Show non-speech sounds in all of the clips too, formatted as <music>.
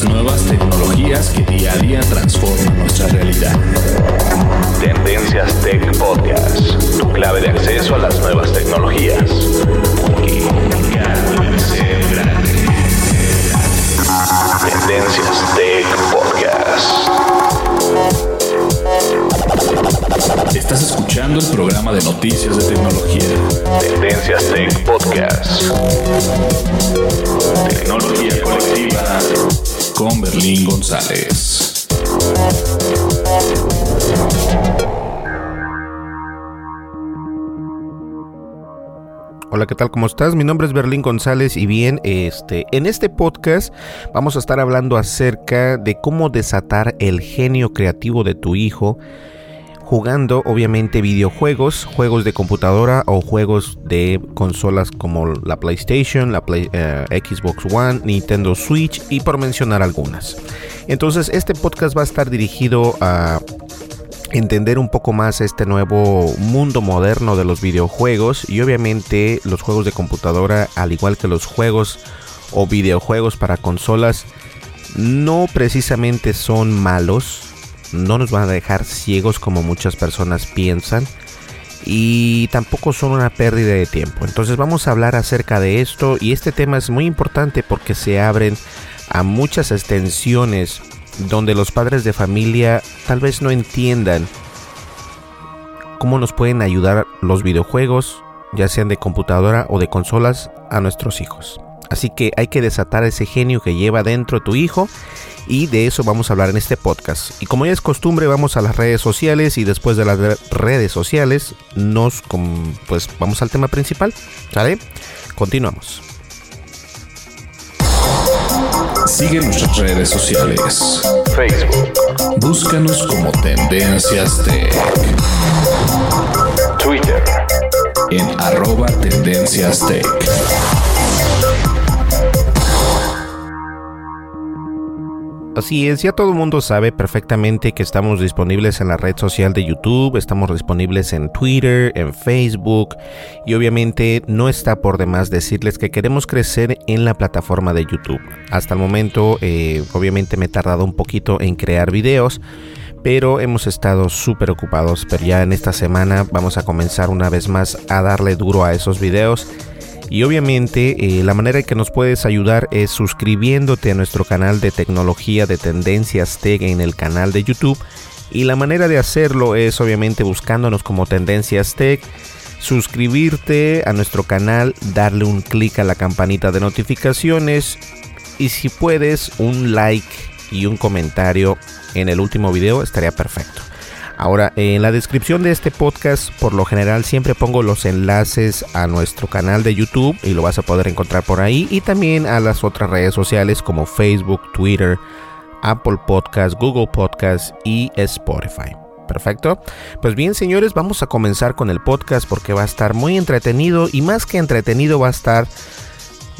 las nuevas tecnologías que día a día transforman nuestra realidad. Tendencias Tech Podcast, tu clave de acceso a las nuevas tecnologías. Porque ya puede ser grande. Tendencias Tech Podcast. Estás escuchando el programa de noticias de tecnología. Tendencias Tech Podcast. Tecnología colectiva con Berlín González. Hola, ¿qué tal? ¿Cómo estás? Mi nombre es Berlín González y bien, este, en este podcast vamos a estar hablando acerca de cómo desatar el genio creativo de tu hijo jugando obviamente videojuegos, juegos de computadora o juegos de consolas como la PlayStation, la eh, Xbox One, Nintendo Switch y por mencionar algunas. Entonces este podcast va a estar dirigido a entender un poco más este nuevo mundo moderno de los videojuegos y obviamente los juegos de computadora al igual que los juegos o videojuegos para consolas no precisamente son malos, no nos van a dejar ciegos como muchas personas piensan y tampoco son una pérdida de tiempo. Entonces vamos a hablar acerca de esto y este tema es muy importante porque se abren a muchas extensiones donde los padres de familia tal vez no entiendan cómo nos pueden ayudar los videojuegos, ya sean de computadora o de consolas, a nuestros hijos. Así que hay que desatar ese genio que lleva dentro tu hijo y de eso vamos a hablar en este podcast. Y como ya es costumbre, vamos a las redes sociales y después de las redes sociales nos pues vamos al tema principal, ¿sale? Continuamos. Sigue nuestras redes sociales. Facebook. Búscanos como Tendencias Tech. Twitter. En arroba Tendencias Tech. Así es, ya todo el mundo sabe perfectamente que estamos disponibles en la red social de YouTube, estamos disponibles en Twitter, en Facebook y obviamente no está por demás decirles que queremos crecer en la plataforma de YouTube. Hasta el momento eh, obviamente me he tardado un poquito en crear videos, pero hemos estado súper ocupados, pero ya en esta semana vamos a comenzar una vez más a darle duro a esos videos y obviamente eh, la manera en que nos puedes ayudar es suscribiéndote a nuestro canal de tecnología de tendencias tech en el canal de YouTube. Y la manera de hacerlo es obviamente buscándonos como Tendencias Tech, suscribirte a nuestro canal, darle un clic a la campanita de notificaciones y si puedes un like y un comentario en el último video estaría perfecto. Ahora, en la descripción de este podcast, por lo general siempre pongo los enlaces a nuestro canal de YouTube y lo vas a poder encontrar por ahí y también a las otras redes sociales como Facebook, Twitter, Apple Podcast, Google Podcast y Spotify. Perfecto. Pues bien, señores, vamos a comenzar con el podcast porque va a estar muy entretenido y más que entretenido va a estar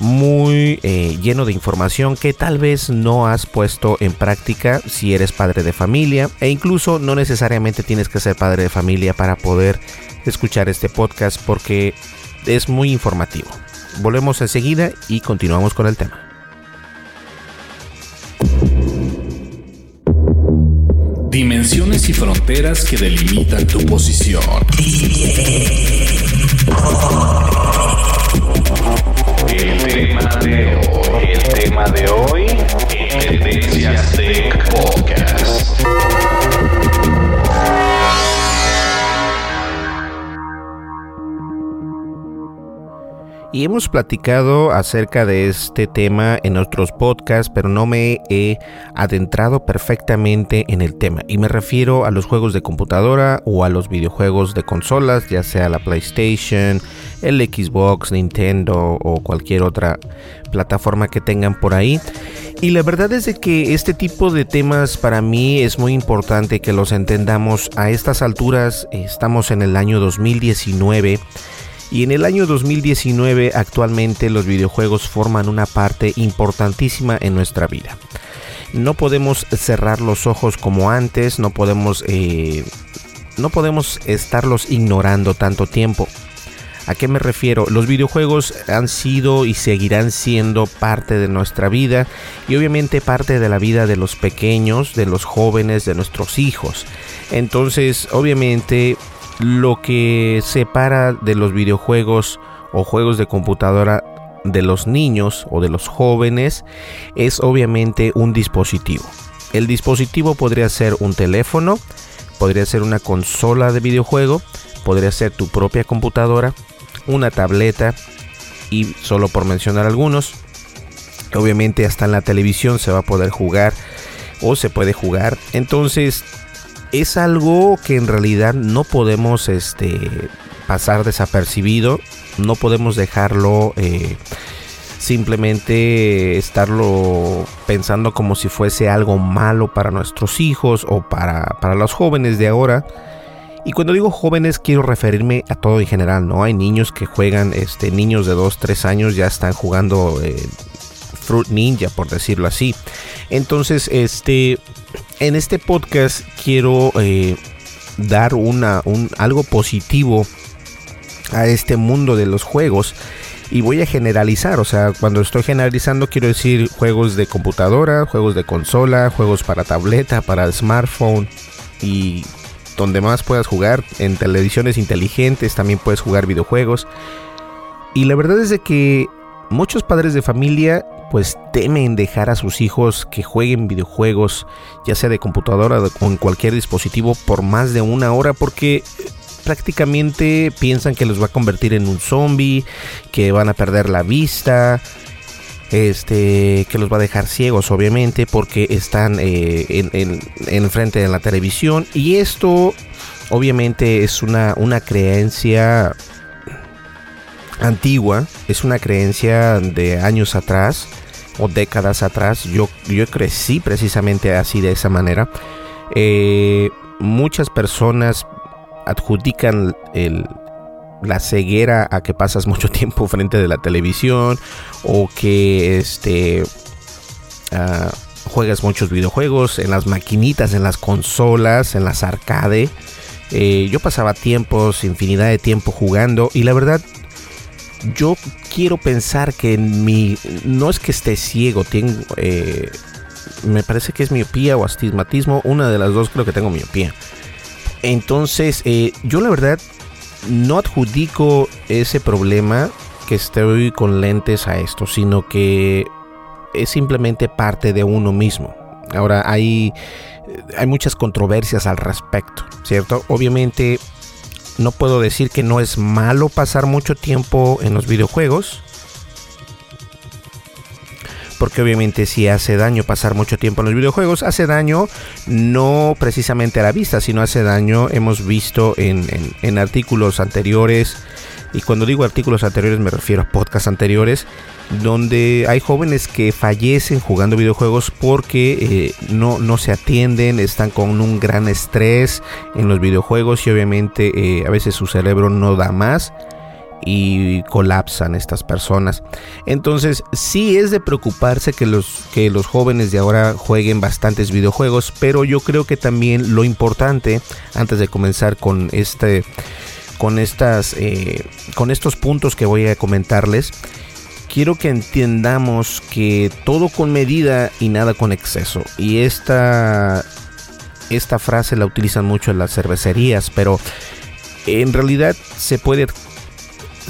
muy eh, lleno de información que tal vez no has puesto en práctica si eres padre de familia e incluso no necesariamente tienes que ser padre de familia para poder escuchar este podcast porque es muy informativo. Volvemos enseguida y continuamos con el tema. Dimensiones y fronteras que delimitan tu posición. Hemos platicado acerca de este tema en otros podcasts, pero no me he adentrado perfectamente en el tema. Y me refiero a los juegos de computadora o a los videojuegos de consolas, ya sea la PlayStation, el Xbox, Nintendo o cualquier otra plataforma que tengan por ahí. Y la verdad es de que este tipo de temas para mí es muy importante que los entendamos. A estas alturas estamos en el año 2019 y en el año 2019 actualmente los videojuegos forman una parte importantísima en nuestra vida. No podemos cerrar los ojos como antes, no podemos, eh, no podemos estarlos ignorando tanto tiempo. ¿A qué me refiero? Los videojuegos han sido y seguirán siendo parte de nuestra vida y obviamente parte de la vida de los pequeños, de los jóvenes, de nuestros hijos. Entonces, obviamente, lo que separa de los videojuegos o juegos de computadora de los niños o de los jóvenes es obviamente un dispositivo. El dispositivo podría ser un teléfono, podría ser una consola de videojuego, podría ser tu propia computadora, una tableta y solo por mencionar algunos. Obviamente hasta en la televisión se va a poder jugar o se puede jugar. Entonces es algo que en realidad no podemos este, pasar desapercibido, no podemos dejarlo eh, simplemente estarlo pensando como si fuese algo malo para nuestros hijos o para, para los jóvenes de ahora. Y cuando digo jóvenes quiero referirme a todo en general, ¿no? Hay niños que juegan, este, niños de 2, 3 años ya están jugando eh, Fruit Ninja, por decirlo así. Entonces, este, en este podcast quiero eh, dar una, un, algo positivo a este mundo de los juegos y voy a generalizar, o sea, cuando estoy generalizando quiero decir juegos de computadora, juegos de consola, juegos para tableta, para smartphone y donde más puedas jugar, en televisiones inteligentes también puedes jugar videojuegos. Y la verdad es de que muchos padres de familia pues temen dejar a sus hijos que jueguen videojuegos, ya sea de computadora o en cualquier dispositivo, por más de una hora, porque prácticamente piensan que los va a convertir en un zombie, que van a perder la vista, este, que los va a dejar ciegos, obviamente, porque están eh, en, en, frente de la televisión. Y esto, obviamente, es una, una creencia antigua, es una creencia de años atrás o décadas atrás. Yo, yo crecí precisamente así de esa manera. Eh, muchas personas adjudican la ceguera a que pasas mucho <laughs> tiempo frente de la televisión o que este ah, juegas muchos videojuegos en las maquinitas, en las consolas, en las arcade. Eh, yo pasaba tiempos, infinidad de tiempo jugando y la verdad yo quiero pensar que mi no es que esté ciego, tengo eh, me parece que es miopía o astigmatismo, una de las dos creo que tengo miopía. Entonces, eh, yo la verdad no adjudico ese problema que estoy con lentes a esto, sino que es simplemente parte de uno mismo. Ahora hay, hay muchas controversias al respecto, ¿cierto? Obviamente no puedo decir que no es malo pasar mucho tiempo en los videojuegos. Porque obviamente si hace daño pasar mucho tiempo en los videojuegos, hace daño no precisamente a la vista, sino hace daño, hemos visto en, en artículos anteriores, y cuando digo artículos anteriores me refiero a podcasts anteriores, donde hay jóvenes que fallecen jugando videojuegos porque eh, no, no se atienden, están con un gran estrés en los videojuegos y obviamente eh, a veces su cerebro no da más y colapsan estas personas. Entonces, sí es de preocuparse que los, que los jóvenes de ahora jueguen bastantes videojuegos, pero yo creo que también lo importante, antes de comenzar con este con estas eh, con estos puntos que voy a comentarles quiero que entendamos que todo con medida y nada con exceso. Y esta esta frase la utilizan mucho en las cervecerías pero en realidad se puede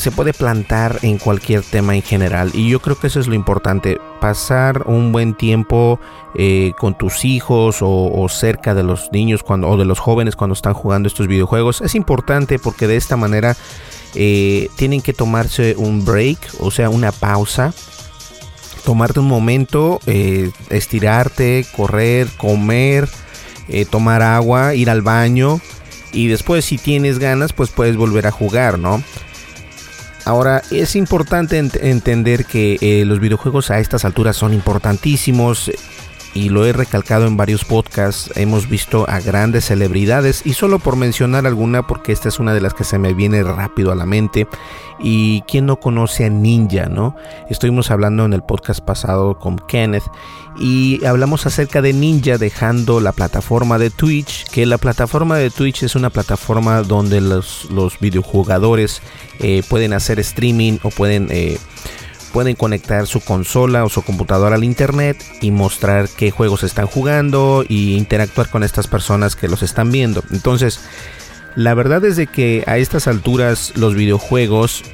se puede plantar en cualquier tema en general. Y yo creo que eso es lo importante pasar un buen tiempo eh, con tus hijos o, cerca de los niños cuando, o de los jóvenes cuando están jugando estos videojuegos. Es importante porque de esta manera eh, tienen que tomarse un break o sea una pausa. Tomarte un momento eh, estirarte correr comer tomar agua ir al baño. Y después si tienes ganas pues puedes volver a jugar no Ahora, es importante entender que eh, los videojuegos a estas alturas son importantísimos y lo he recalcado en varios podcasts, hemos visto a grandes celebridades y solo por mencionar alguna porque esta es una de las que se me viene rápido a la mente y quién no conoce a Ninja, ¿no? Estuvimos hablando en el podcast pasado con Kenneth y hablamos acerca de Ninja dejando la plataforma de Twitch, que la plataforma de Twitch es una plataforma donde los, los videojugadores eh, pueden hacer streaming o pueden... Eh, pueden conectar su consola o su computadora al internet y mostrar qué juegos están jugando y interactuar con estas personas que los están viendo. Entonces, la verdad es de que a estas alturas los videojuegos,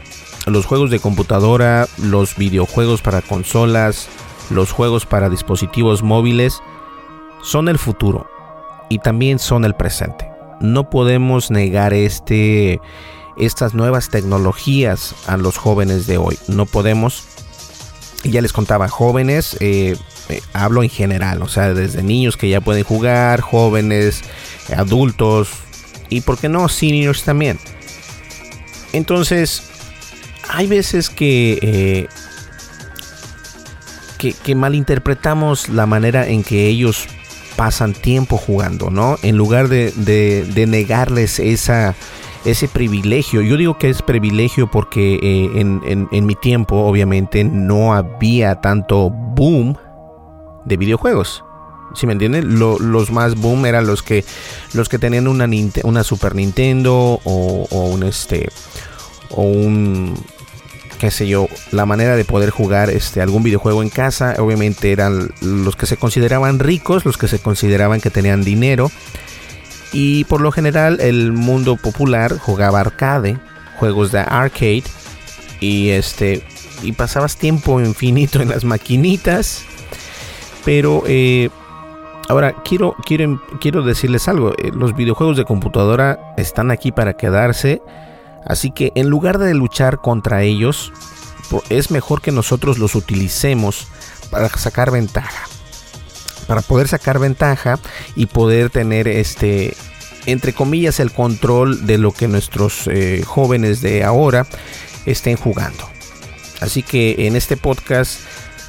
los juegos de computadora, los videojuegos para consolas, los juegos para dispositivos móviles son el futuro y también son el presente. No podemos negar este estas nuevas tecnologías a los jóvenes de hoy. No podemos, ya les contaba, jóvenes, eh, eh, hablo en general, o sea, desde niños que ya pueden jugar, jóvenes, adultos y, ¿por qué no, seniors también? Entonces, hay veces que, eh, que, malinterpretamos la manera en que ellos pasan tiempo jugando, ¿no? En lugar de, de negarles esa ese privilegio. Yo digo que es privilegio porque eh, en, mi tiempo obviamente no había tanto boom de videojuegos. Si me entienden, los más boom eran los que los que tenían una, una Super Nintendo o, un este o un qué sé yo, la manera de poder jugar este algún videojuego en casa, obviamente eran los que se consideraban ricos, los que se consideraban que tenían dinero y por lo general el mundo popular jugaba arcade, juegos de arcade y este y pasabas tiempo infinito en las maquinitas. Pero eh, ahora quiero, quiero, quiero decirles algo. Eh, los videojuegos de computadora están aquí para quedarse. Así que en lugar de luchar contra ellos, es mejor que nosotros los utilicemos para sacar ventaja para poder sacar ventaja y poder tener este entre comillas el control de lo que nuestros eh, jóvenes de ahora estén jugando. Así que en este podcast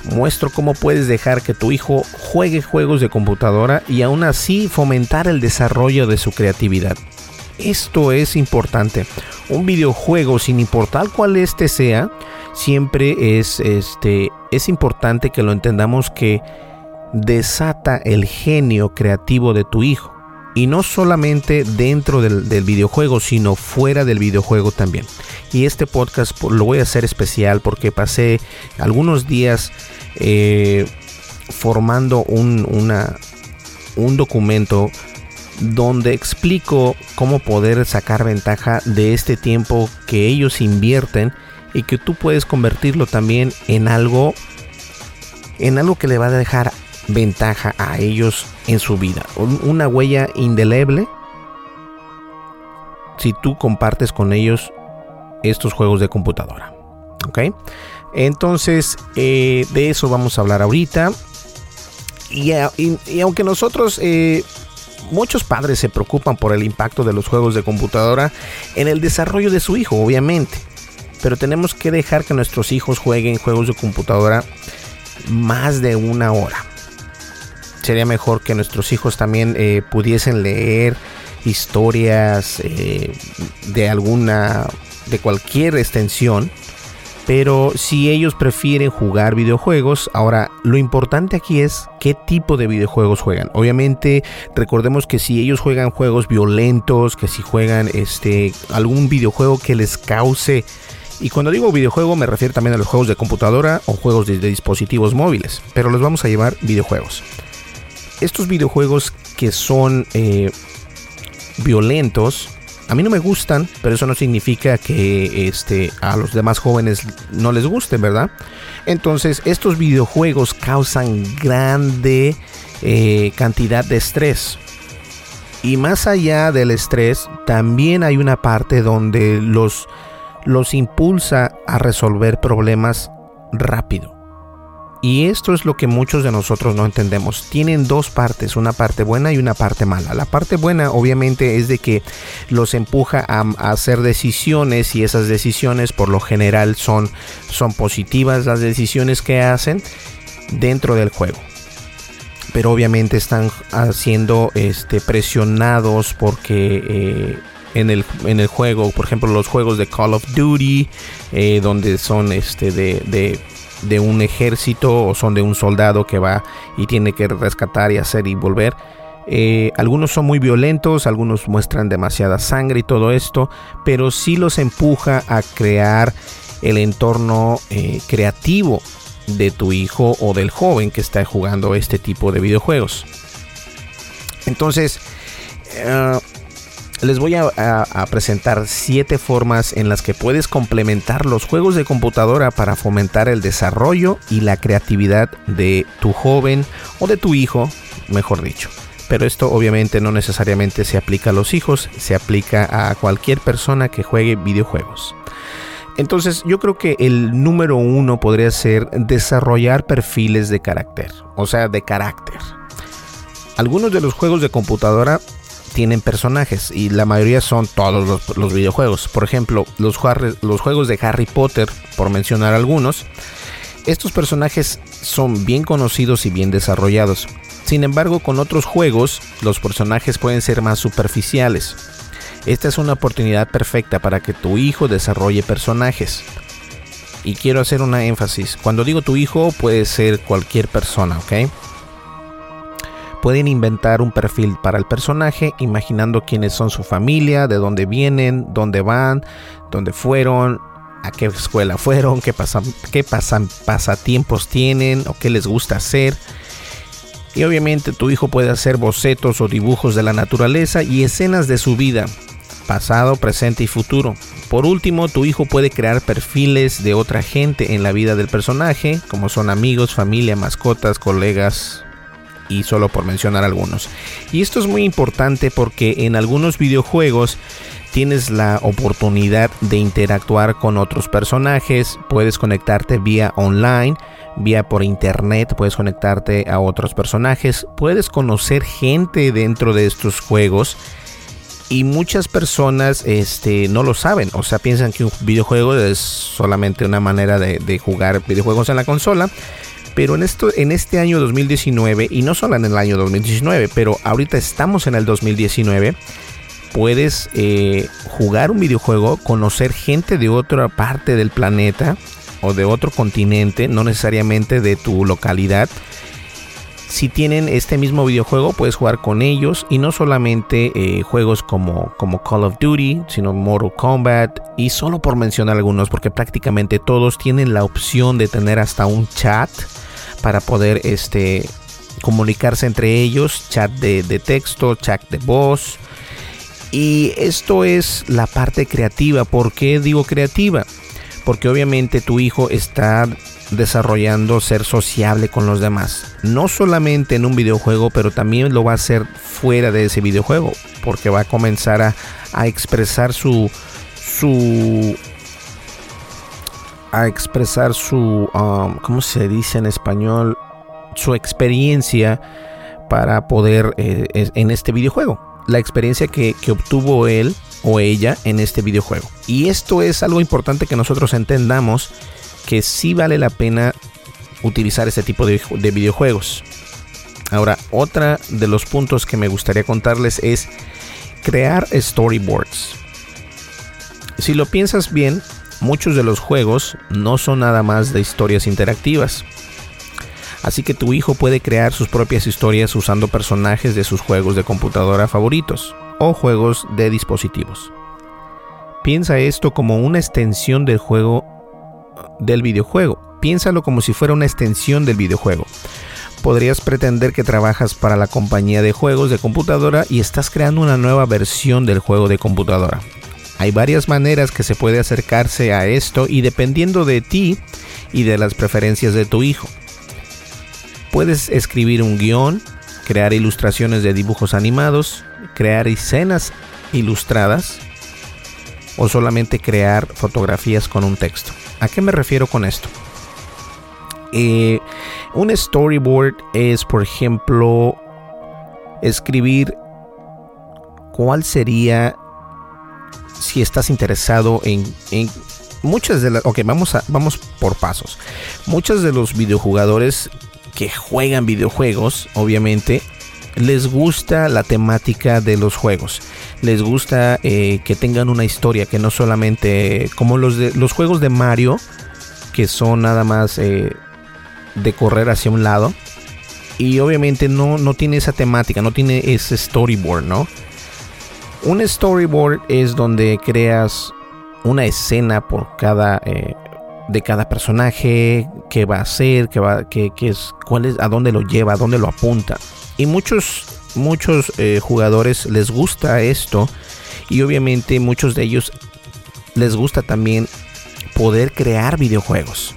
muestro cómo puedes dejar que tu hijo juegue juegos de computadora y aún así fomentar el desarrollo de su creatividad. Esto es importante. Un videojuego, sin importar cuál este sea, siempre es este es importante que lo entendamos que desata el genio creativo de tu hijo. Y no solamente dentro del, videojuego, sino fuera del videojuego también. Y este podcast lo voy a hacer especial porque pasé algunos días eh, formando un, un documento donde explico cómo poder sacar ventaja de este tiempo que ellos invierten y que tú puedes convertirlo también en algo en algo que le va a dejar ventaja a ellos en su vida. Una huella indeleble si tú compartes con ellos estos juegos de computadora. ¿Ok? Entonces, eh, de eso vamos a hablar ahorita. Y, aunque nosotros, eh, muchos padres se preocupan por el impacto de los juegos de computadora en el desarrollo de su hijo, obviamente. Pero tenemos que dejar que nuestros hijos jueguen juegos de computadora más de una hora sería mejor que nuestros hijos también eh, pudiesen leer historias eh, de alguna de cualquier extensión. Pero si ellos prefieren jugar videojuegos, ahora lo importante aquí es qué tipo de videojuegos juegan. Obviamente, recordemos que si ellos juegan juegos violentos, que si juegan este algún videojuego que les cause y cuando digo videojuego me refiero también a los juegos de computadora o juegos de, dispositivos móviles, pero los vamos a llevar videojuegos. Estos videojuegos que son eh, violentos, a mí no me gustan, pero eso no significa que este, a los demás jóvenes no les gusten, ¿verdad? Entonces, estos videojuegos causan grande eh, cantidad de estrés. Y más allá del estrés, también hay una parte donde los los impulsa a resolver problemas rápido. Y esto es lo que muchos de nosotros no entendemos. Tienen dos partes, una parte buena y una parte mala. La parte buena obviamente es de que los empuja a, hacer decisiones y esas decisiones por lo general son, son positivas las decisiones que hacen dentro del juego. Pero obviamente están siendo este, presionados porque... Eh, en el, en el juego, por ejemplo los juegos de Call of Duty, eh, donde son este de, de, un ejército o son de un soldado que va y tiene que rescatar y hacer y volver. Eh, algunos son muy violentos, algunos muestran demasiada sangre y todo esto, pero sí los empuja a crear el entorno eh, creativo de tu hijo o del joven que está jugando este tipo de videojuegos. Entonces, les voy a, presentar 7 formas en las que puedes complementar los juegos de computadora para fomentar el desarrollo y la creatividad de tu joven o de tu hijo, mejor dicho. Pero esto obviamente no necesariamente se aplica a los hijos, se aplica a cualquier persona que juegue videojuegos. Entonces yo creo que el número uno podría ser desarrollar perfiles de carácter, o sea, de carácter. Algunos de los juegos de computadora tienen personajes y la mayoría son todos los, videojuegos. Por ejemplo, los, juegos de Harry Potter, por mencionar algunos. Estos personajes son bien conocidos y bien desarrollados. Sin embargo, con otros juegos, los personajes pueden ser más superficiales. Esta es una oportunidad perfecta para que tu hijo desarrolle personajes. Y quiero hacer una énfasis. Cuando digo tu hijo, puede ser cualquier persona, ¿ok? Pueden inventar un perfil para el personaje imaginando quiénes son su familia, de dónde vienen, dónde van, dónde fueron, a qué escuela fueron, qué, pasan, qué pasan, pasatiempos tienen o qué les gusta hacer. Y obviamente tu hijo puede hacer bocetos o dibujos de la naturaleza y escenas de su vida, pasado, presente y futuro. Por último, tu hijo puede crear perfiles de otra gente en la vida del personaje, como son amigos, familia, mascotas, colegas, y solo por mencionar algunos. Y esto es muy importante porque en algunos videojuegos tienes la oportunidad de interactuar con otros personajes, puedes conectarte vía online, vía por internet, puedes conectarte a otros personajes, puedes conocer gente dentro de estos juegos y muchas personas este, no lo saben, o sea, piensan que un videojuego es solamente una manera de, de jugar videojuegos en la consola, pero en, esto, en este año 2019, y no solo en el año 2019, pero ahorita estamos en el 2019, puedes eh, jugar un videojuego, conocer gente de otra parte del planeta o de otro continente, no necesariamente de tu localidad. Si tienen este mismo videojuego, puedes jugar con ellos y no solamente eh, juegos como, como Call of Duty, sino Mortal Kombat y solo por mencionar algunos, porque prácticamente todos tienen la opción de tener hasta un chat para poder este, comunicarse entre ellos, chat de, texto, chat de voz. Y esto es la parte creativa. ¿Por qué digo creativa? Porque obviamente tu hijo está desarrollando ser sociable con los demás. No solamente en un videojuego, pero también lo va a hacer fuera de ese videojuego. Porque va a comenzar a, a expresar su, su a expresar su, um, ¿cómo se dice en español? Su experiencia para poder eh, en este videojuego. La experiencia que, obtuvo él o ella en este videojuego. Y esto es algo importante que nosotros entendamos que sí vale la pena utilizar este tipo de, de videojuegos. Ahora, otra de los puntos que me gustaría contarles es crear storyboards. Si lo piensas bien, muchos de los juegos no son nada más de historias interactivas. Así que tu hijo puede crear sus propias historias usando personajes de sus juegos de computadora favoritos o juegos de dispositivos. Piensa esto como una extensión del juego del videojuego. Piénsalo como si fuera una extensión del videojuego. Podrías pretender que trabajas para la compañía de juegos de computadora y estás creando una nueva versión del juego de computadora. Hay varias maneras que se puede acercarse a esto y dependiendo de ti y de las preferencias de tu hijo. Puedes escribir un guion, crear ilustraciones de dibujos animados, crear escenas ilustradas o solamente crear fotografías con un texto. ¿A qué me refiero con esto? Eh, un storyboard es, por ejemplo, escribir cuál sería si estás interesado en, muchas de las... Ok, vamos, a, vamos por pasos. Muchos de los videojugadores que juegan videojuegos, obviamente, les gusta la temática de los juegos. Les gusta eh, que tengan una historia, que no solamente como los, de, los juegos de Mario, que son nada más eh, de correr hacia un lado. Y obviamente no, no tiene esa temática, no tiene ese storyboard, ¿no? Un storyboard es donde creas una escena por cada eh, de cada personaje, qué va a hacer, qué va, qué, es, cuál es, a dónde lo lleva, a dónde lo apunta. Y muchos, muchos eh, jugadores les gusta esto y obviamente muchos de ellos les gusta también poder crear videojuegos.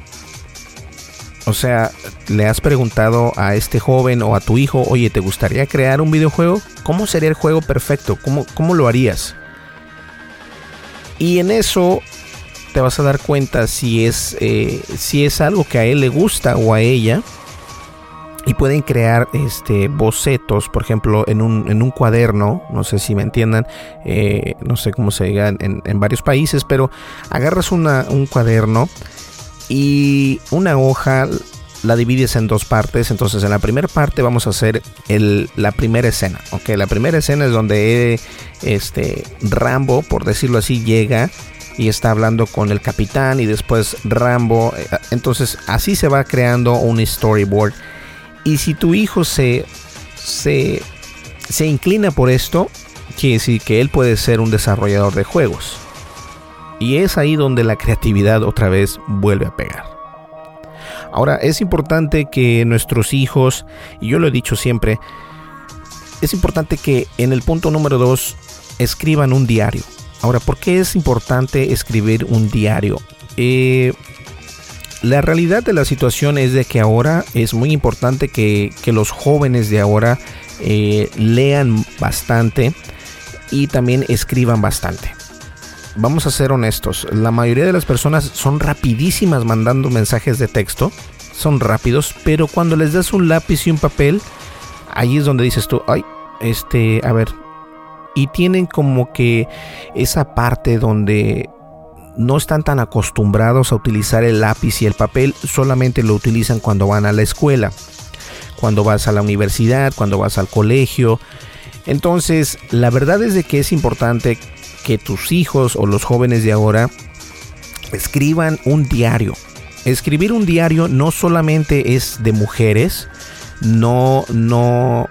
O sea, le has preguntado a este joven o a tu hijo, oye, ¿te gustaría crear un videojuego? ¿Cómo sería el juego perfecto? ¿Cómo, cómo lo harías? Y en eso te vas a dar cuenta si es, eh, si es algo que a él le gusta o a ella. Y pueden crear este, bocetos, por ejemplo, en un, en un cuaderno, no sé si me entiendan, eh, no sé cómo se diga en, en, varios países, pero agarras una, un cuaderno y una hoja la divides en dos partes. Entonces, en la primera parte vamos a hacer la primera escena. Ok, la primera escena es donde este Rambo, por decirlo así, llega y está hablando con el capitán. Y después Rambo. Eh, entonces, así se va creando un storyboard. Y si tu hijo se, se, se inclina por esto, quiere decir que él puede ser un desarrollador de juegos. Y es ahí donde la creatividad otra vez vuelve a pegar. Ahora, es importante que nuestros hijos, y yo lo he dicho siempre, es importante que en el punto número 2 escriban un diario. Ahora, ¿por qué es importante escribir un diario? Eh, la realidad de la situación es de que ahora es muy importante que, los jóvenes de ahora eh, lean bastante y también escriban bastante vamos a ser honestos, la mayoría de las personas son rapidísimas mandando mensajes de texto, son rápidos, pero cuando les das un lápiz y un papel, ahí es donde dices tú, ay, este, a ver, y tienen como que esa parte donde no están tan acostumbrados a utilizar el lápiz y el papel, solamente lo utilizan cuando van a la escuela, cuando vas a la universidad, cuando vas al colegio. Entonces, la verdad es de que es importante que tus hijos o los jóvenes de ahora escriban un diario. Escribir un diario no solamente es de mujeres, no, no,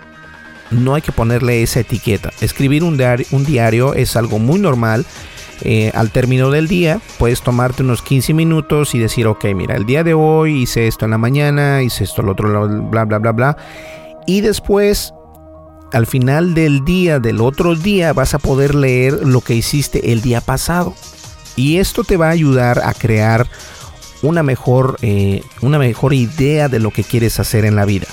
no hay que ponerle esa etiqueta. Escribir un diario, un diario es algo muy normal. Eh, al término del día puedes tomarte unos 15 minutos y decir, ok, mira, el día de hoy hice esto en la mañana, hice esto el otro, bla, bla, bla, bla. Y después al final del día, del otro día, vas a poder leer lo que hiciste el día pasado. Y esto te va a ayudar a crear una mejor, eh, una mejor idea de lo que quieres hacer en la vida.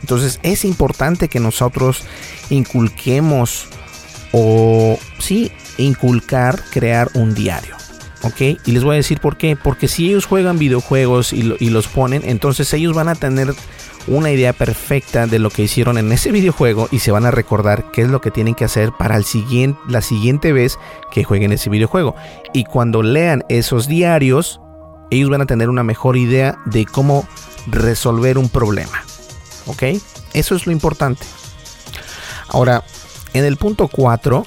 Entonces es importante que nosotros inculquemos o sí, inculcar crear un diario. ¿Ok? Y les voy a decir por qué. Porque si ellos juegan videojuegos y, y los ponen, entonces ellos van a tener una idea perfecta de lo que hicieron en ese videojuego y se van a recordar qué es lo que tienen que hacer para el siguiente, la siguiente vez que jueguen ese videojuego. Y cuando lean esos diarios, ellos van a tener una mejor idea de cómo resolver un problema. ¿Ok? Eso es lo importante. Ahora, en el punto 4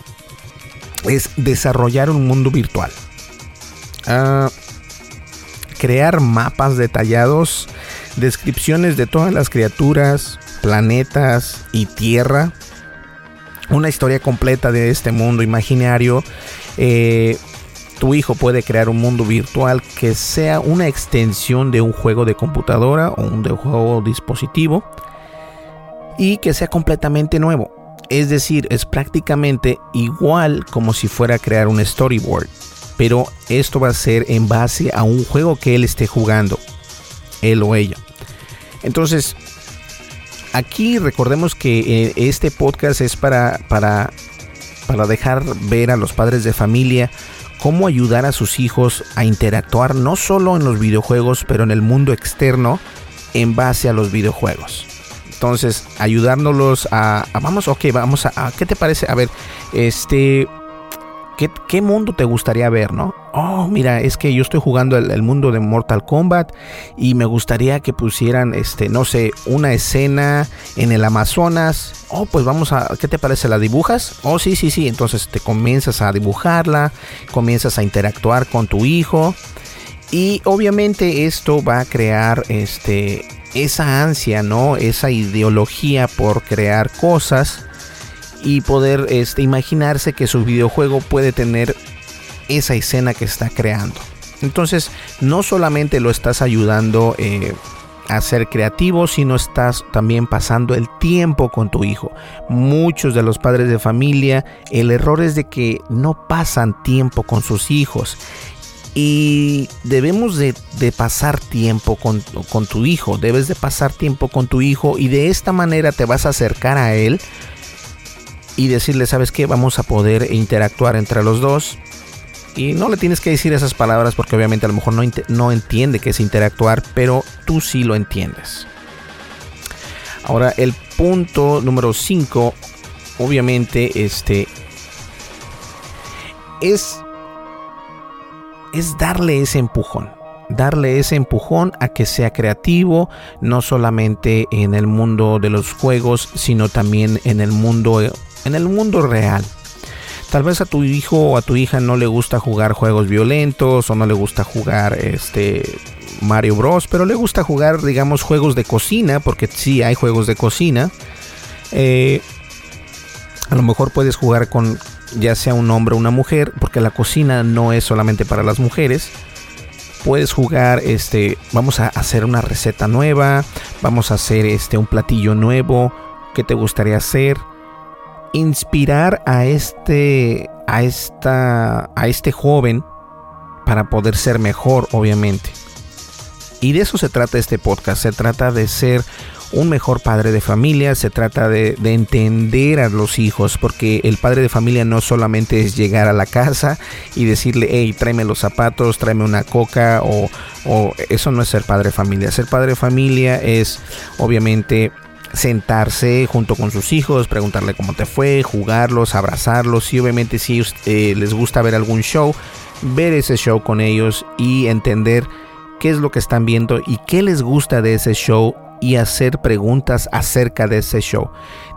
es desarrollar un mundo virtual. Ah, crear mapas detallados, descripciones de todas las criaturas, planetas y tierra. Una historia completa de este mundo imaginario. Eh, tu hijo puede crear un mundo virtual que sea una extensión de un juego de computadora o un juego dispositivo y que sea completamente nuevo. Es decir, es prácticamente igual como si fuera a crear un storyboard. Pero esto va a ser en base a un juego que él esté jugando. Él o ella. Entonces, aquí recordemos que eh, este podcast es para, para, para dejar ver a los padres de familia cómo ayudar a sus hijos a interactuar no solo en los videojuegos, pero en el mundo externo en base a los videojuegos. Entonces, ayudándolos a, vamos, ok, vamos a, ¿qué te parece? A ver, este, ¿qué, mundo te gustaría ver, no? Oh, mira, es que yo estoy jugando el, mundo de Mortal Kombat y me gustaría que pusieran, este, no sé, una escena en el Amazonas. Oh, pues vamos a, ¿qué te parece? ¿La dibujas? Oh, sí, sí, sí. Entonces te comienzas a dibujarla, comienzas a interactuar con tu hijo. Y obviamente esto va a crear este esa ansia, ¿no? Esa ideología por crear cosas y poder este, imaginarse que su videojuego puede tener esa escena que está creando. Entonces, no solamente lo estás ayudando eh, a ser creativo, sino estás también pasando el tiempo con tu hijo. Muchos de los padres de familia, el error es de que no pasan tiempo con sus hijos y debemos de, pasar tiempo con, con, tu hijo, debes de pasar tiempo con tu hijo y de esta manera te vas a acercar a él y decirle, ¿sabes qué? Vamos a poder interactuar entre los dos. Y no le tienes que decir esas palabras porque obviamente a lo mejor no, no entiende qué es interactuar, pero tú sí lo entiendes. Ahora el punto número 5, obviamente, este es es darle ese empujón. Darle ese empujón a que sea creativo, no solamente en el mundo de los juegos, sino también en el mundo, en el mundo real. Tal vez a tu hijo o a tu hija no le gusta jugar juegos violentos o no le gusta jugar este Mario Bros, pero le gusta jugar, digamos, juegos de cocina, porque sí hay juegos de cocina. Eh, a lo mejor puedes jugar con, ya sea un hombre o una mujer, porque la cocina no es solamente para las mujeres. Puedes jugar, este, vamos a hacer una receta nueva, vamos a hacer este un platillo nuevo, ¿qué te gustaría hacer? Inspirar a este, a esta, a este joven para poder ser mejor, obviamente. Y de eso se trata este podcast, se trata de ser un mejor padre de familia, se trata de, entender a los hijos, porque el padre de familia no solamente es llegar a la casa y decirle, hey, tráeme los zapatos, tráeme una coca, o, o eso no es ser padre de familia. Ser padre de familia es obviamente sentarse junto con sus hijos, preguntarle cómo te fue, jugarlos, abrazarlos y obviamente si eh, les gusta ver algún show, ver ese show con ellos y entender qué es lo que están viendo y qué les gusta de ese show y hacer preguntas acerca de ese show.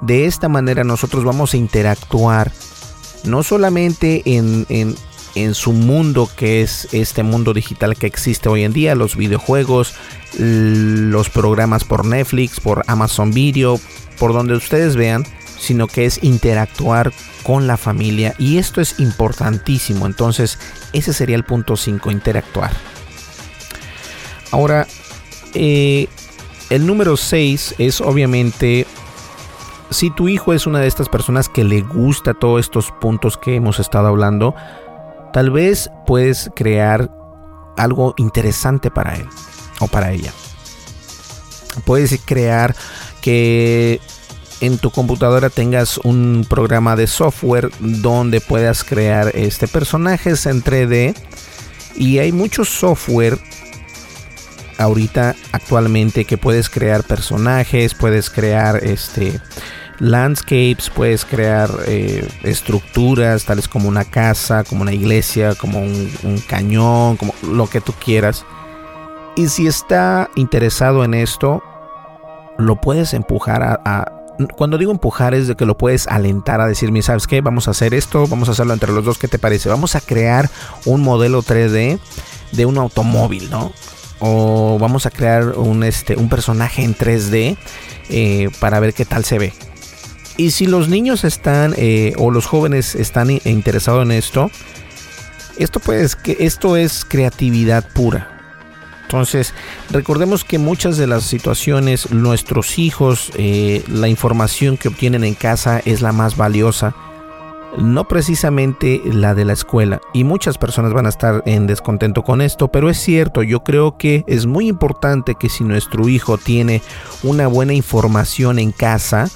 De esta manera nosotros vamos a interactuar no solamente en, en, su mundo que es este mundo digital que existe hoy en día, los videojuegos, los programas por Netflix, por Amazon Video, por donde ustedes vean, sino que es interactuar con la familia y esto es importantísimo. Entonces, ese sería el punto 5, interactuar. Ahora, eh, el número 6 es obviamente si tu hijo es una de estas personas que le gusta todos estos puntos que hemos estado hablando, tal vez puedes crear algo interesante para él o para ella. Puedes crear que en tu computadora tengas un programa de software donde puedas crear este personajes en 3D y hay mucho software ahorita actualmente que puedes crear personajes, puedes crear este landscapes, puedes crear eh, estructuras tales como una casa, como una iglesia, como un, cañón, como lo que tú quieras. Y si está interesado en esto, lo puedes empujar a, cuando digo empujar es de que lo puedes alentar a decirme, ¿sabes qué? Vamos a hacer esto, vamos a hacerlo entre los dos, ¿qué te parece? Vamos a crear un modelo 3D de un automóvil, ¿no? O vamos a crear un, este, un personaje en 3D eh, para ver qué tal se ve. Y si los niños están eh, o los jóvenes están interesados en esto, esto pues que esto es creatividad pura. Entonces, recordemos que muchas de las situaciones, nuestros hijos, eh, la información que obtienen en casa es la más valiosa, no precisamente la de la escuela. Y muchas personas van a estar en descontento con esto, pero es cierto, yo creo que es muy importante que si nuestro hijo tiene una buena información en casa,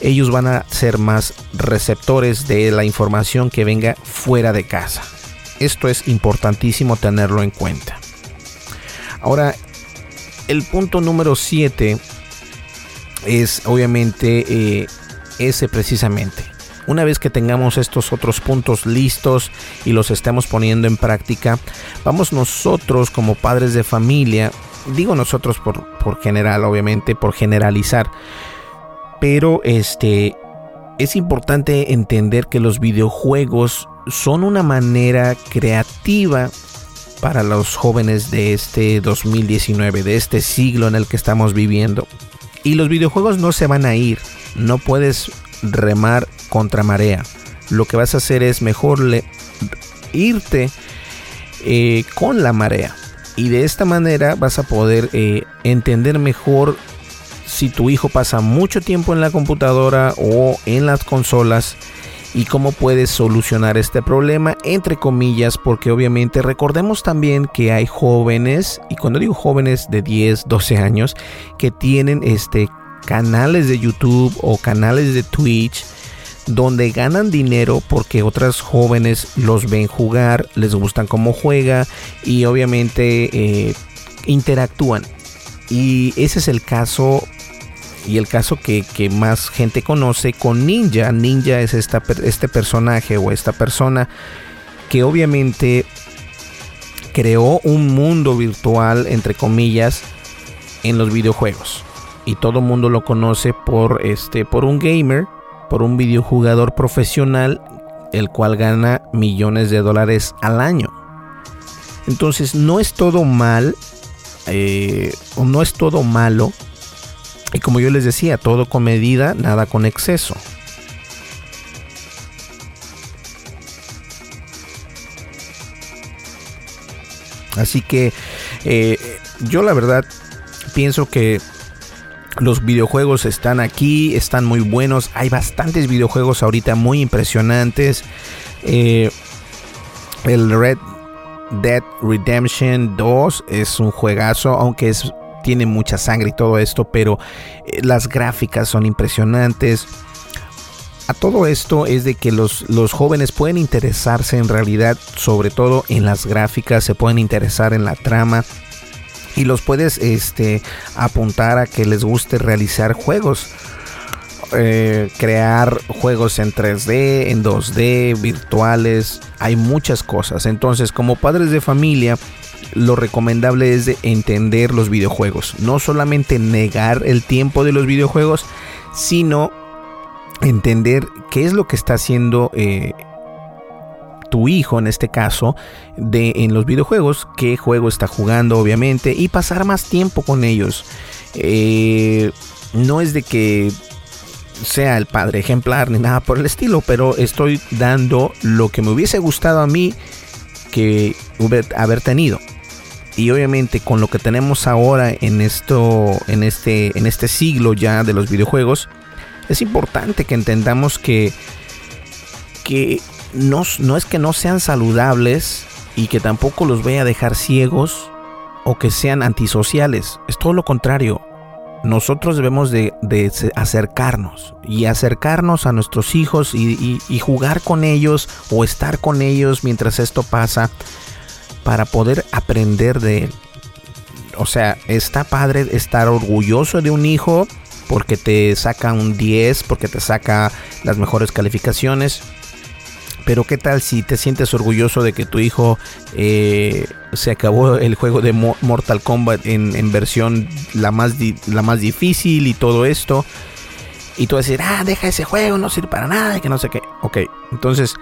ellos van a ser más receptores de la información que venga fuera de casa. Esto es importantísimo tenerlo en cuenta. Ahora, el punto número 7 es obviamente eh, ese precisamente. Una vez que tengamos estos otros puntos listos y los estemos poniendo en práctica, vamos nosotros como padres de familia, digo nosotros por, por general, obviamente, por generalizar, pero este es importante entender que los videojuegos son una manera creativa para los jóvenes de este 2019, de este siglo en el que estamos viviendo. Y los videojuegos no se van a ir, no puedes remar contra marea. Lo que vas a hacer es mejor irte eh, con la marea. Y de esta manera vas a poder eh, entender mejor si tu hijo pasa mucho tiempo en la computadora o en las consolas y cómo puedes solucionar este problema, entre comillas, porque obviamente recordemos también que hay jóvenes, y cuando digo jóvenes de 10, 12 años, que tienen este canales de YouTube o canales de Twitch donde ganan dinero porque otras jóvenes los ven jugar, les gustan cómo juega y obviamente eh, interactúan. Y ese es el caso y el caso que, más gente conoce con Ninja. Ninja es este personaje o esta persona que obviamente creó un mundo virtual, entre comillas, en los videojuegos. Y todo el mundo lo conoce por, este, por un gamer, por un videojugador profesional, el cual gana millones de dólares al año. Entonces no es todo mal, eh, o no es todo malo y como yo les decía, todo con medida, nada con exceso. Así que eh, yo la verdad pienso que los videojuegos están aquí, están muy buenos. Hay bastantes videojuegos ahorita muy impresionantes. Eh, el Red Dead Redemption 2 es un juegazo, aunque es tiene mucha sangre y todo esto, pero eh, las gráficas son impresionantes. A todo esto es de que los, los jóvenes pueden interesarse en realidad, sobre todo en las gráficas, se pueden interesar en la trama y los puedes este, apuntar a que les guste realizar juegos. Eh, crear juegos en 3D, en 2D, virtuales, hay muchas cosas. Entonces, como padres de familia, lo recomendable es de entender los videojuegos. No solamente negar el tiempo de los videojuegos, sino entender qué es lo que está haciendo eh, tu hijo en este caso de en los videojuegos, qué juego está jugando obviamente y pasar más tiempo con ellos. Eh, no es de que sea el padre ejemplar ni nada por el estilo, pero estoy dando lo que me hubiese gustado a mí que haber tenido. Y obviamente con lo que tenemos ahora en esto en este en este siglo ya de los videojuegos es importante que entendamos que que no, no es que no sean saludables y que tampoco los vaya a dejar ciegos o que sean antisociales. Es todo lo contrario nosotros debemos de, acercarnos y acercarnos a nuestros hijos y, y jugar con ellos o estar con ellos mientras esto pasa para poder aprender de él. O sea, está padre estar orgulloso de un hijo porque te saca un 10, porque te saca las mejores calificaciones. Pero qué tal si te sientes orgulloso de que tu hijo eh, se acabó el juego de Mortal Kombat en, versión la más, la más difícil y todo esto. Y tú decir, ah, deja ese juego, no sirve para nada, que no sé qué. Ok, entonces,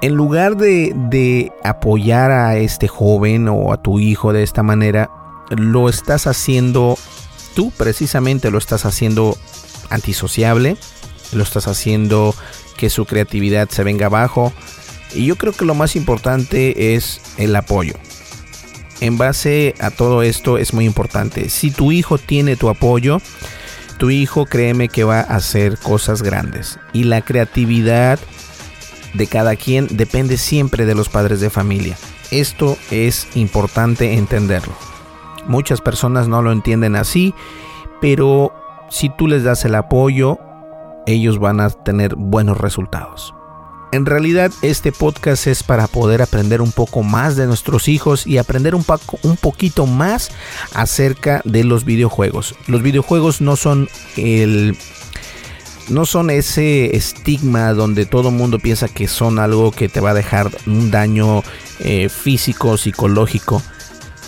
en lugar de, de apoyar a este joven o a tu hijo de esta manera, lo estás haciendo, tú precisamente lo estás haciendo antisociable, lo estás haciendo que su creatividad se venga abajo. Y yo creo que lo más importante es el apoyo. En base a todo esto es muy importante. Si tu hijo tiene tu apoyo, tu hijo créeme que va a hacer cosas grandes. Y la creatividad de cada quien depende siempre de los padres de familia. Esto es importante entenderlo. Muchas personas no lo entienden así, pero si tú les das el apoyo, ellos van a tener buenos resultados. En realidad este podcast es para poder aprender un poco más de nuestros hijos y aprender un, poco, un poquito más acerca de los videojuegos. Los videojuegos no son el no son ese estigma donde todo el mundo piensa que son algo que te va a dejar un daño eh, físico, psicológico.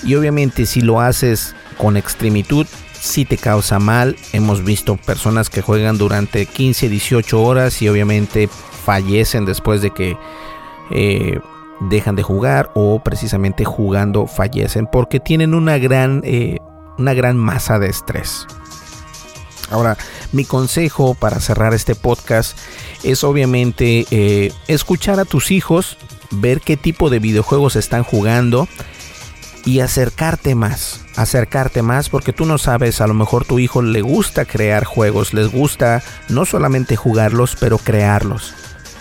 Y obviamente si lo haces con extremitud, si te causa mal. Hemos visto personas que juegan durante 15, 18 horas y obviamente fallecen después de que eh, dejan de jugar o precisamente jugando fallecen porque tienen una gran, eh, una gran masa de estrés. Ahora, mi consejo para cerrar este podcast es obviamente eh, escuchar a tus hijos, ver qué tipo de videojuegos están jugando y acercarte más, acercarte más porque tú no sabes, a lo mejor tu hijo le gusta crear juegos, les gusta no solamente jugarlos, pero crearlos.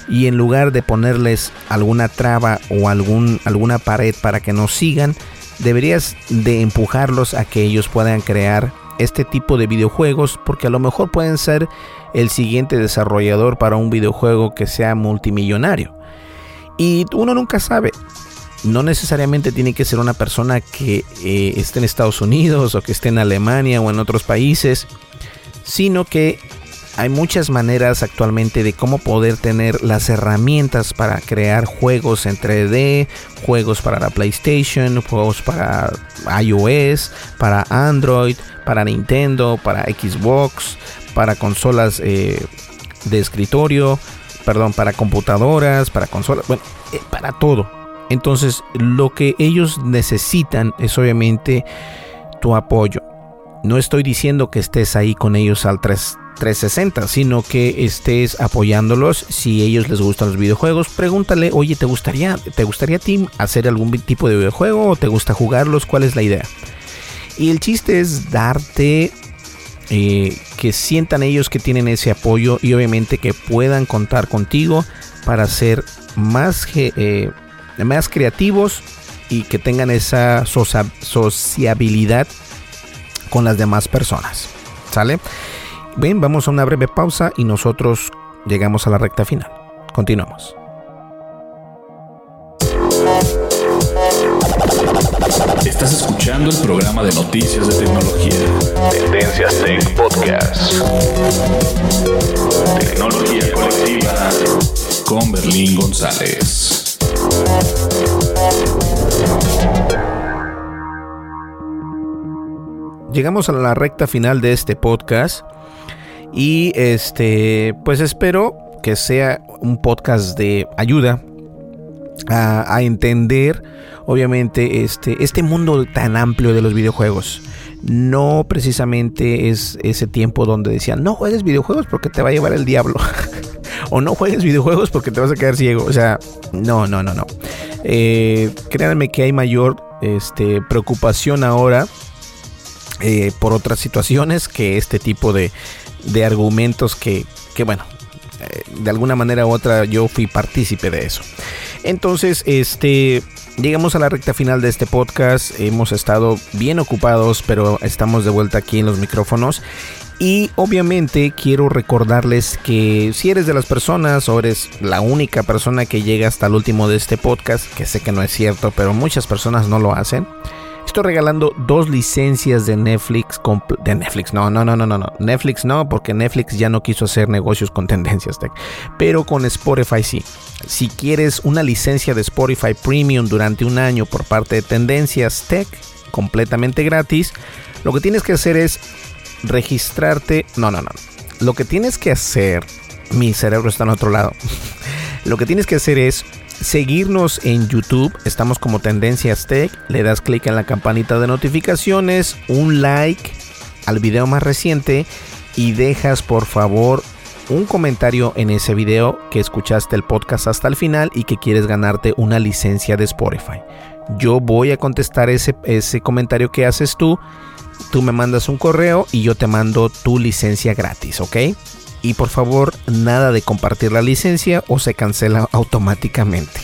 Y en lugar de ponerles alguna traba o algún, alguna pared para que no sigan, deberías de empujarlos a que ellos puedan crear este tipo de videojuegos porque a lo mejor pueden ser el siguiente desarrollador para un videojuego que sea multimillonario. Y uno nunca sabe, no necesariamente tiene que ser una persona que eh, esté en Estados Unidos o que esté en Alemania o en otros países, sino que hay muchas maneras actualmente de cómo poder tener las herramientas para crear juegos en 3D, juegos para la PlayStation, juegos para iOS, para Android, para Nintendo, para Xbox, para consolas eh, de escritorio, perdón, para computadoras, para consolas, bueno, eh, para todo. Entonces, lo que ellos necesitan es obviamente tu apoyo. No estoy diciendo que estés ahí con ellos al 3, 360, sino que estés apoyándolos. Si ellos les gustan los videojuegos, pregúntale, oye, ¿te gustaría, ¿te gustaría ti hacer algún tipo de videojuego o te gusta jugarlos? ¿Cuál es la idea? Y el chiste es darte eh, que sientan ellos que tienen ese apoyo y obviamente que puedan contar contigo para ser más eh, más creativos y que tengan esa sociabilidad con las demás personas. ¿Sale? Bien, vamos a una breve pausa y nosotros llegamos a la recta final. Continuamos. Estás escuchando el programa de noticias de tecnología. Tendencias Tech Podcast. Tecnología colectiva con Berlín González. Llegamos a la recta final de este podcast y este pues espero que sea un podcast de ayuda a, entender obviamente este, este mundo tan amplio de los videojuegos. No precisamente es ese tiempo donde decían no juegues videojuegos porque te va a llevar el diablo. <laughs> o no juegues videojuegos porque te vas a quedar ciego. O sea, no, no, no, no. Eh, créanme que hay mayor este, preocupación ahora eh, por otras situaciones que este tipo de, de argumentos que, que bueno, eh, de alguna manera u otra yo fui partícipe de eso. Entonces, este, llegamos a la recta final de este podcast. Hemos estado bien ocupados, pero estamos de vuelta aquí en los micrófonos. Y obviamente quiero recordarles que si eres de las personas o eres la única persona que llega hasta el último de este podcast, que sé que no es cierto, pero muchas personas no lo hacen. Estoy regalando dos licencias de Netflix. De Netflix, no, no, no, no, no. Netflix no, porque Netflix ya no quiso hacer negocios con Tendencias Tech. Pero con Spotify sí. Si quieres una licencia de Spotify Premium durante un año por parte de Tendencias Tech, completamente gratis, lo que tienes que hacer es registrarte. No, no, no. lo que tienes que hacer, mi cerebro está en otro lado. <laughs> lo que tienes que hacer es seguirnos en YouTube. Estamos como Tendencias Tech. Le das clic en la campanita de notificaciones, un like al video más reciente y dejas por favor un comentario en ese video que escuchaste el podcast hasta el final y que quieres ganarte una licencia de Spotify. Yo voy a contestar ese, ese comentario que haces tú. Tú me mandas un correo y yo te mando tu licencia gratis, ¿ok? Y por favor, nada de compartir la licencia o se cancela automáticamente.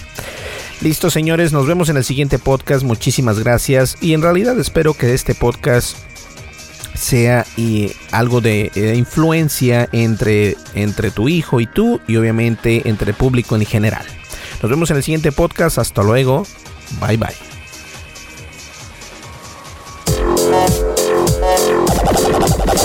Listo, señores, nos vemos en el siguiente podcast. Muchísimas gracias. Y en realidad espero que este podcast sea y algo de eh, influencia entre, entre tu hijo y tú y obviamente entre el público en general. Nos vemos en el siguiente podcast. Hasta luego. Bye bye.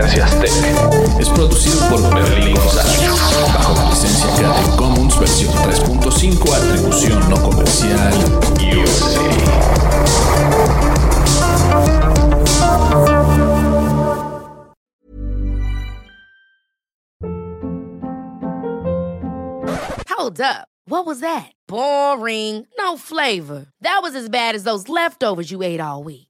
Tendencias Tech es producido por Berlín González bajo la licencia Creative Commons versión 3.5 atribución no comercial USA. Hold up. What was that? Boring. No flavor. That was as bad as those leftovers you ate all week.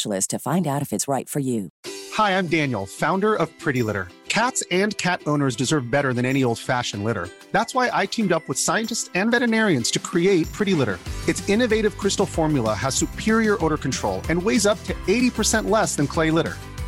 specialist to find out if it's right for you. Hi, I'm Daniel, founder of Pretty Litter. Cats and cat owners deserve better than any old fashioned litter. That's why I teamed up with scientists and veterinarians to create Pretty Litter. Its innovative crystal formula has superior odor control and weighs up to 80% less than clay litter.